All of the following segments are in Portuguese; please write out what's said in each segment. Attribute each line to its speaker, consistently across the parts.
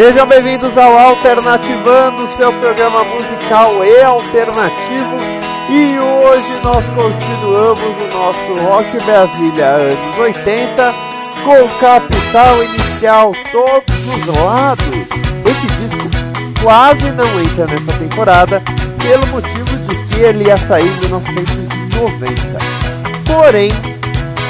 Speaker 1: Sejam bem-vindos ao Alternativando, seu programa musical e alternativo. E hoje nós continuamos o nosso Rock Brasília anos 80 com Capital Inicial todos os lados. Esse disco quase não entra nessa temporada pelo motivo de que ele ia sair em 1990. Porém,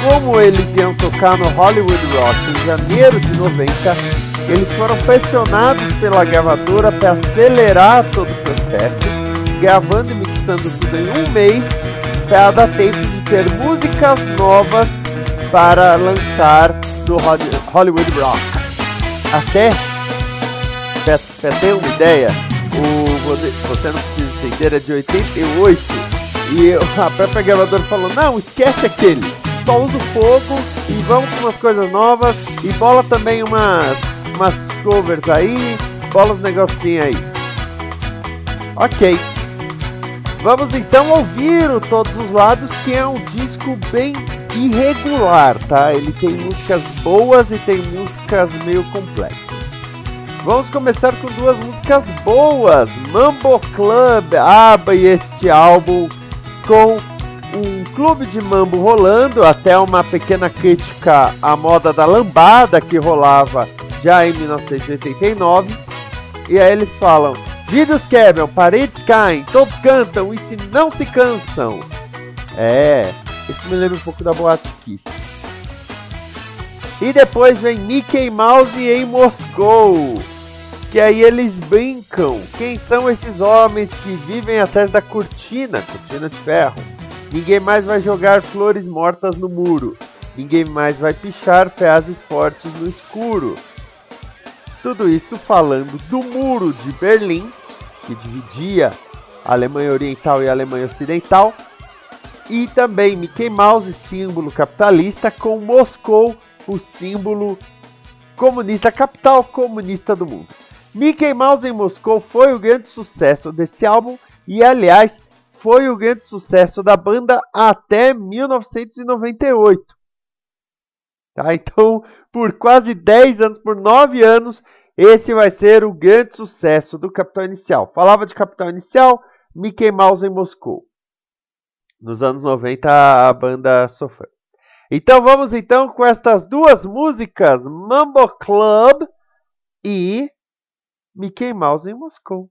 Speaker 1: como eles iam tocar no Hollywood Rock em janeiro de 90, eles foram pressionados pela gravadora para acelerar todo o processo, gravando e mixando tudo em um mês para dar tempo de ter músicas novas para lançar no Hollywood Rock. Até, para ter uma ideia, o Você Não Precisa Entender é de 88 e a própria gravadora falou, não, esquece aquele, só usa o fogo e vamos com umas coisas novas e bola também umas umas covers aí, bola os negocinhos aí. Ok. Vamos então ouvir o Todos os Lados, que é um disco bem irregular, tá? Ele tem músicas boas e tem músicas meio complexas. Vamos começar com duas músicas boas. Mambo Club abre este álbum com um clube de mambo rolando, até uma pequena crítica à moda da lambada que rolava já em 1989. E aí eles falam: vidros quebram, paredes caem, todos cantam e se não se cansam. É, isso me lembra um pouco da Boate Kiss. E depois vem Mickey Mouse em Moscou. Que aí eles brincam. Quem são esses homens que vivem atrás da cortina, cortina de ferro? Ninguém mais vai jogar flores mortas no muro. Ninguém mais vai pichar frases fortes no escuro. Tudo isso falando do muro de Berlim, que dividia a Alemanha Oriental e a Alemanha Ocidental, e também Mickey Mouse, símbolo capitalista, com Moscou, o símbolo comunista, capital comunista do mundo. Mickey Mouse em Moscou foi o grande sucesso desse álbum e, aliás, foi o grande sucesso da banda até 1998. Tá? Então, por quase 10 anos, por 9 anos, esse vai ser o grande sucesso do Capitão Inicial. Falava de Capitão Inicial, Mickey Mouse em Moscou. Nos anos 90 a banda sofreu. Então vamos então com estas duas músicas, Mambo Club e Mickey Mouse em Moscou.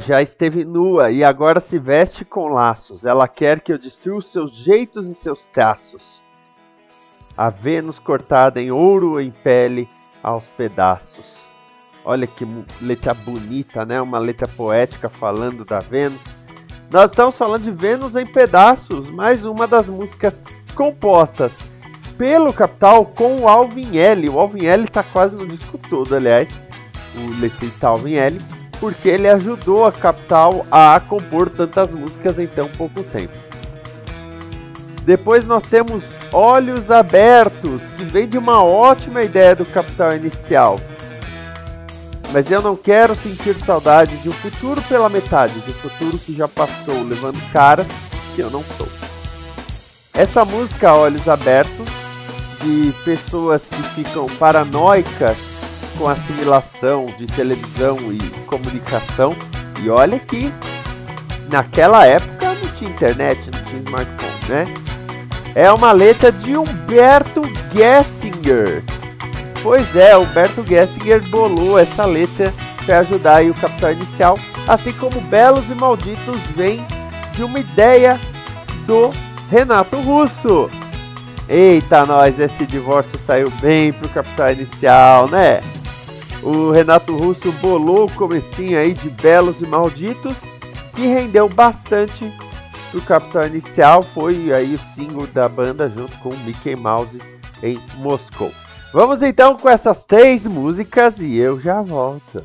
Speaker 1: Já esteve nua e agora se veste com laços. Ela quer que eu destrua os seus jeitos e seus traços. A Vênus cortada em ouro em pele aos pedaços. Olha que letra bonita, né? Uma letra poética falando da Vênus. Nós estamos falando de Vênus em pedaços, mais uma das músicas compostas pelo Capital com o Alvin L. O Alvin L está quase no disco todo, aliás, o letrista Alvin L porque ele ajudou a Capital a compor tantas músicas em tão pouco tempo. Depois nós temos Olhos Abertos, que vem de uma ótima ideia do Capital inicial. Mas eu não quero sentir saudade de um futuro pela metade, de um futuro que já passou, levando caras que eu não sou. Essa música Olhos Abertos, de pessoas que ficam paranoicas com assimilação de televisão e comunicação. E olha que naquela época não tinha internet, não tinha smartphone, né? É uma letra de Humberto Gessinger. Pois é, Humberto Gessinger bolou essa letra para ajudar aí o Capital Inicial, assim como Belos e Malditos vem de uma ideia do Renato Russo. Eita, nós, esse divórcio saiu bem pro Capital Inicial, né? O Renato Russo bolou o comecinho aí de Belos e Malditos, que rendeu bastante pro Capital Inicial, foi aí o single da banda junto com Mickey Mouse em Moscou. Vamos então com essas três músicas e eu já volto.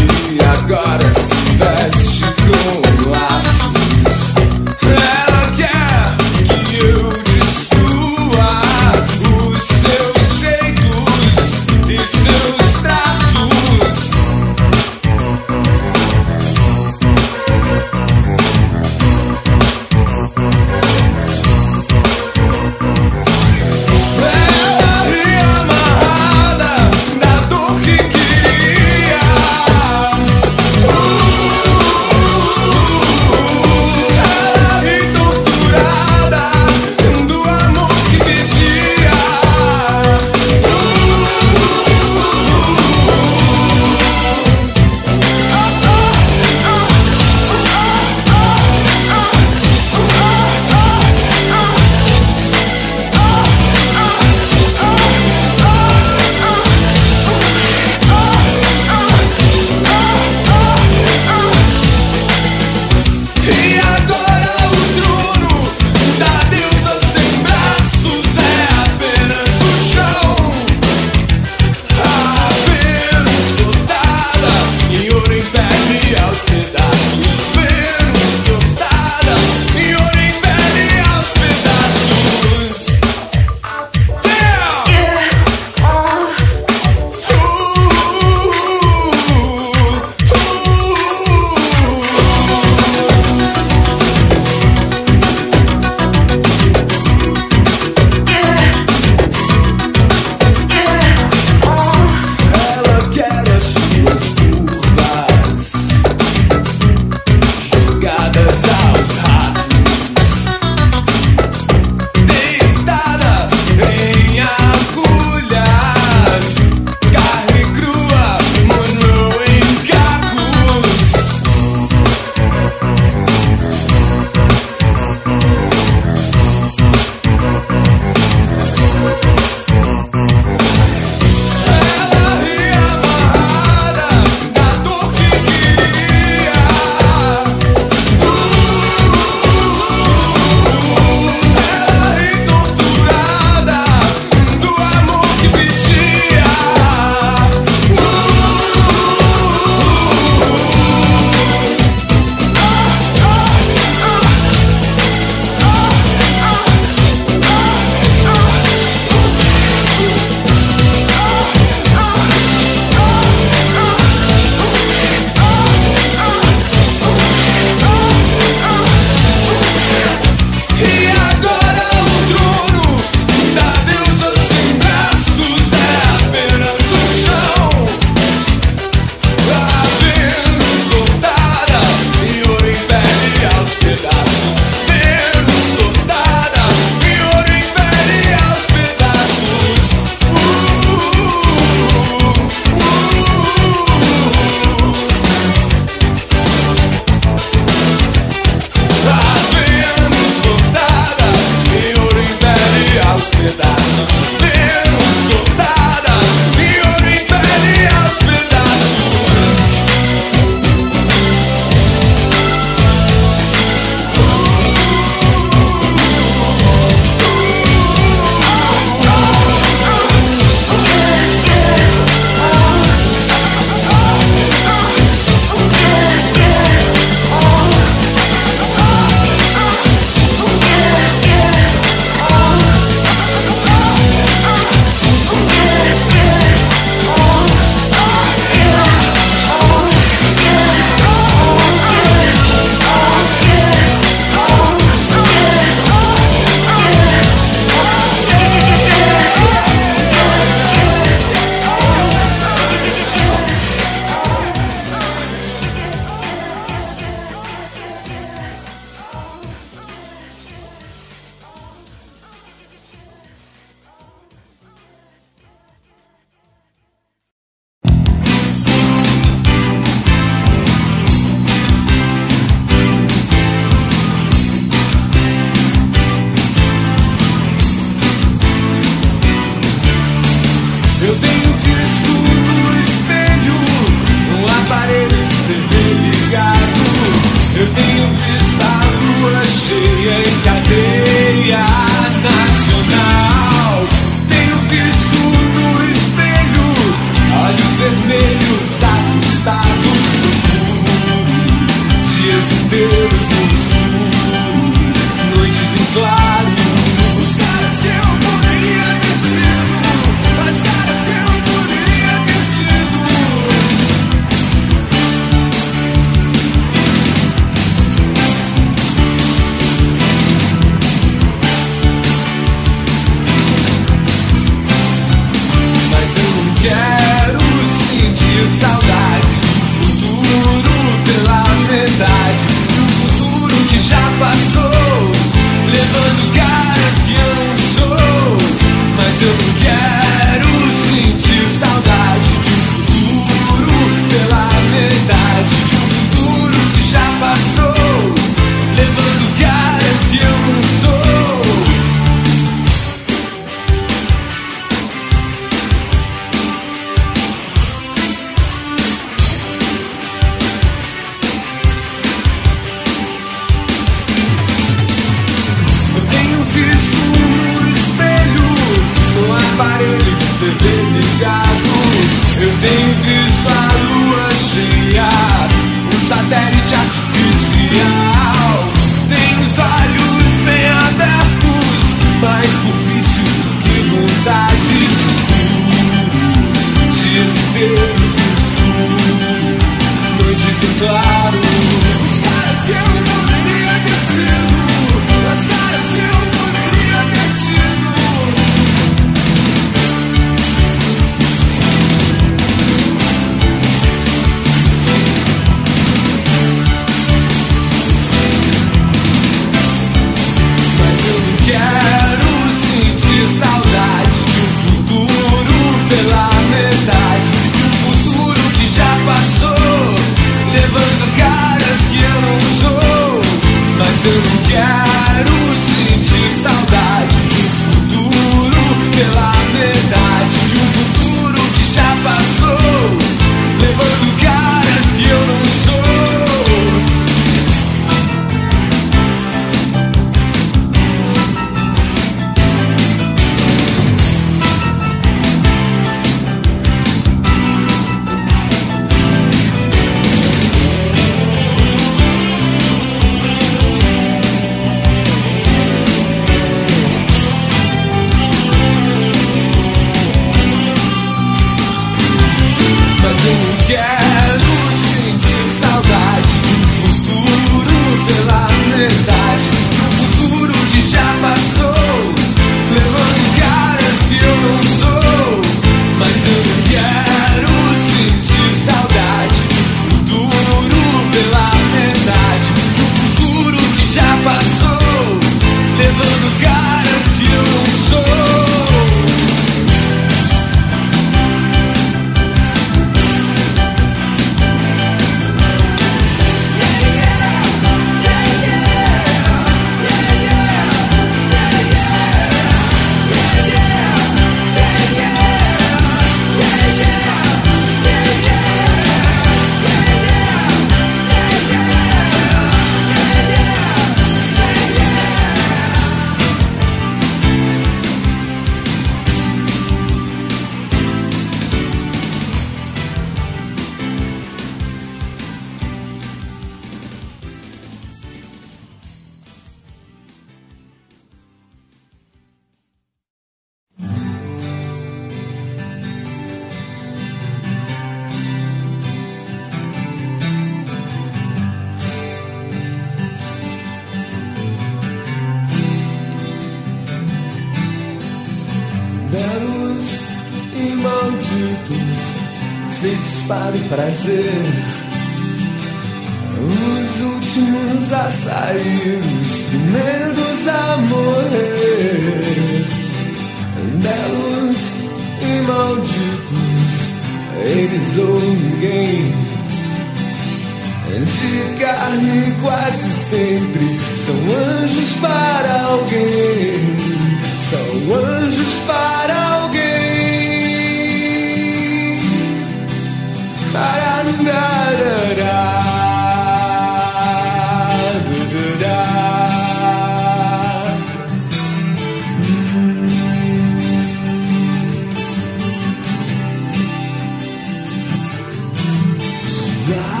Speaker 2: Yeah.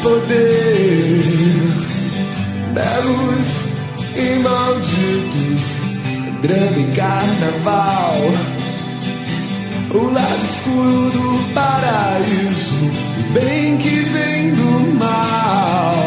Speaker 2: poder. Belos e malditos, grande carnaval. O lado escuro do paraíso, o bem que vem do mal.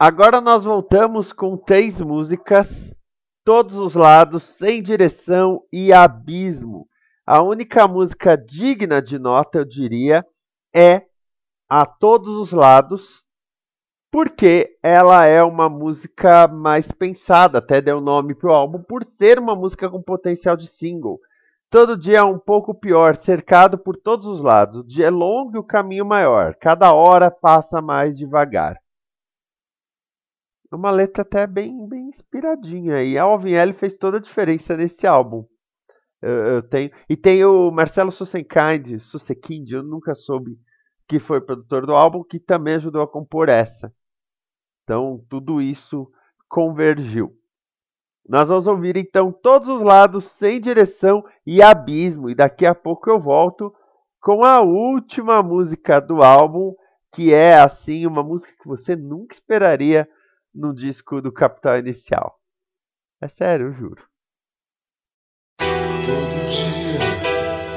Speaker 1: Agora nós voltamos com três músicas, todos os lados, sem direção e abismo. A única música digna de nota, eu diria, é A Todos os Lados, porque ela é uma música mais pensada, até deu nome para o álbum, por ser uma música com potencial de single. Todo dia é um pouco pior, cercado por todos os lados. O dia é longo e o caminho maior. Cada hora passa mais devagar. Uma letra até bem, bem inspiradinha. E Alvin L fez toda a diferença nesse álbum. Eu, eu tenho e tem o Marcelo Sussekind, Sussekind, eu nunca soube que foi produtor do álbum, que também ajudou a compor essa. Então tudo isso convergiu. Nós vamos ouvir então todos os lados sem direção e abismo. E daqui a pouco eu volto com a última música do álbum, que é assim uma música que você nunca esperaria no disco do Capital Inicial. É sério, eu juro.
Speaker 2: Todo dia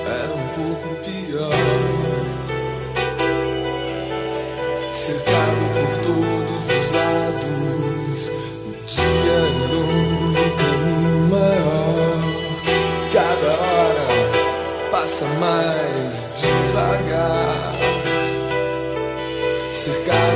Speaker 2: é um pouco pior. Cercado por todos os lados, o dia é longo e o caminho maior. Cada hora passa mais devagar. Cercado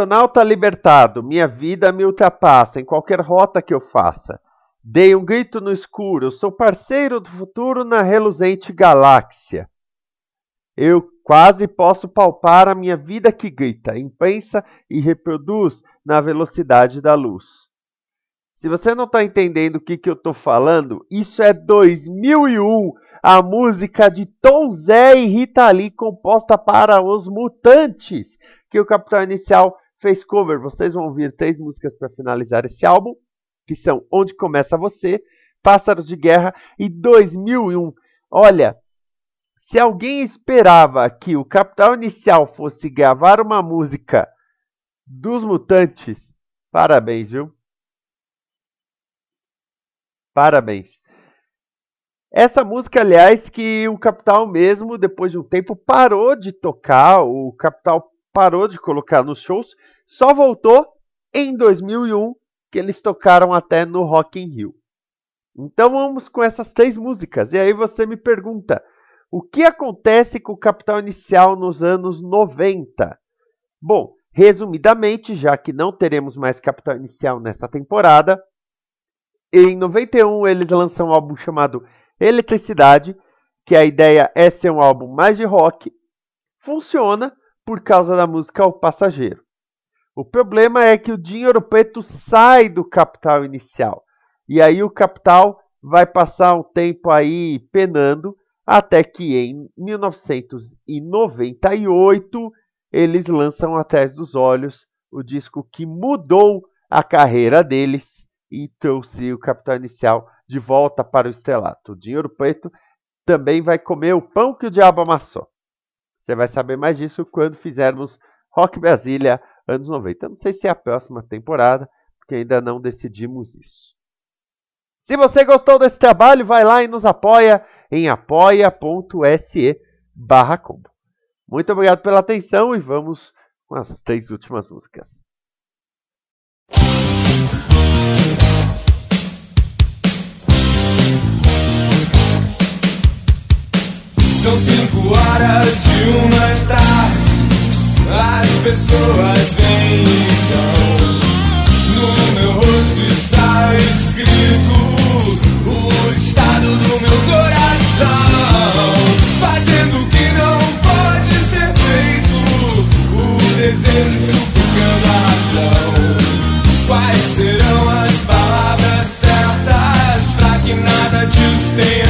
Speaker 1: Astronauta libertado, minha vida me ultrapassa em qualquer rota que eu faça. Dei um grito no escuro, sou parceiro do futuro na reluzente galáxia. Eu quase posso palpar a minha vida que grita, impensa e reproduz na velocidade da luz. Se você não está entendendo o que, que eu estou falando, isso é 2001, a música de Tom Zé e Rita Lee composta para os Mutantes, que o Capital Inicial fez cover. Vocês vão ouvir três músicas para finalizar esse álbum, que são Onde Começa Você, Pássaros de Guerra e 2001. Olha, se alguém esperava que o Capital Inicial fosse gravar uma música dos Mutantes, parabéns, viu? Parabéns. Essa música, aliás, que o Capital mesmo, depois de um tempo, parou de tocar, o Capital parou de colocar nos shows, só voltou em 2001, que eles tocaram até no Rock in Rio. Então vamos com essas três músicas. E aí você me pergunta, o que acontece com o Capital Inicial nos anos 90? Bom, resumidamente, já que não teremos mais Capital Inicial nessa temporada, em 91 eles lançam um álbum chamado Eletricidade, que a ideia é ser um álbum mais de rock, funciona por causa da música O Passageiro. O problema é que o Dinheiro Preto sai do capital inicial. E aí o capital vai passar um tempo aí penando, até que em 1998 eles lançam Atrás dos Olhos, o disco que mudou a carreira deles e trouxe o capital inicial de volta para o estrelato. O Dinheiro Preto também vai comer o pão que o diabo amassou. Você vai saber mais disso quando fizermos Rock Brasília anos 90. Eu não sei se é a próxima temporada, porque ainda não decidimos isso. Se você gostou desse trabalho, vai lá e nos apoia em apoia.se barra combo. Muito obrigado pela atenção e vamos com as três últimas músicas.
Speaker 2: São cinco horas de uma tarde. As pessoas vêm e vão. No meu rosto está escrito o estado do meu coração. Fazendo o que não pode ser feito. O desejo sufocando a razão. Quais serão as palavras certas para que nada disso tenha